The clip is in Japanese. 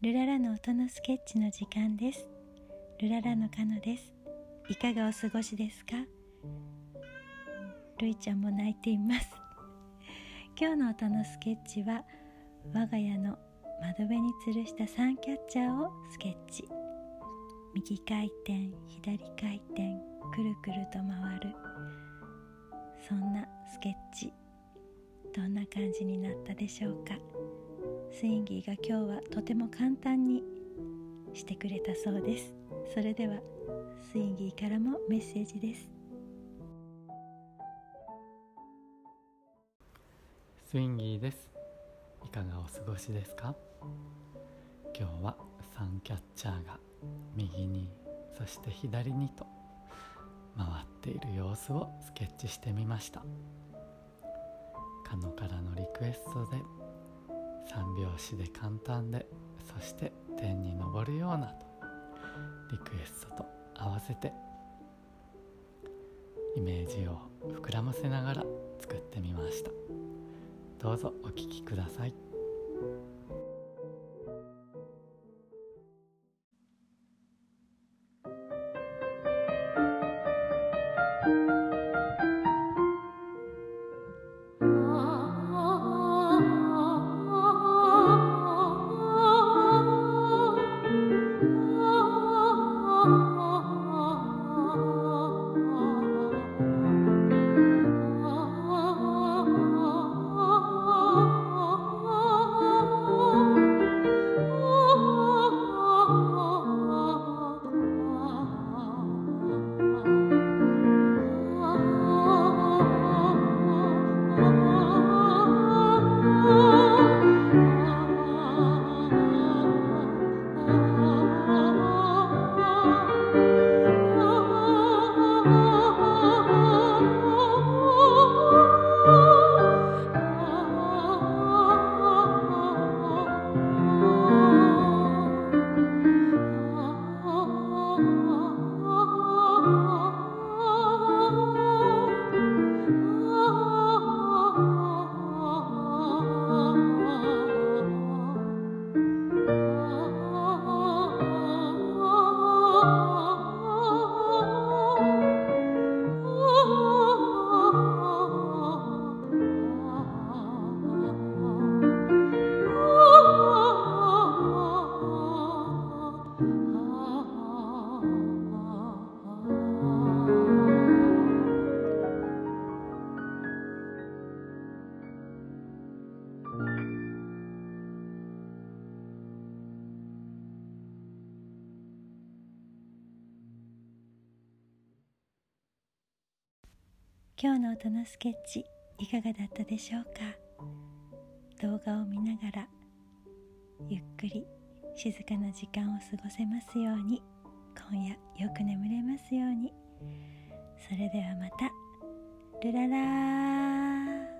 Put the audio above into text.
ルララの音のスケッチの時間です。ルララのカノです。いかがお過ごしですか？ルイちゃんも泣いています。今日の音のスケッチは我が家の窓辺に吊るしたサンキャッチャーをスケッチ。右回転左回転くるくると回る。そんなスケッチどんな感じになったでしょうか？スインギーが今日はとても簡単にしてくれたそうです。それではスインギーからもメッセージです。スインギーです。いかがお過ごしですか？今日はサンキャッチャーが右にそして左にと回っている様子をスケッチしてみました。カノからのリクエストで三拍子で簡単でそして天に昇るようなとリクエストと合わせてイメージを膨らませながら作ってみました。どうぞお聴きください。今日の音のスケッチいかがだったでしょうか？動画を見ながらゆっくり静かな時間を過ごせますように今夜よく眠れますように。それではまた。ルララー。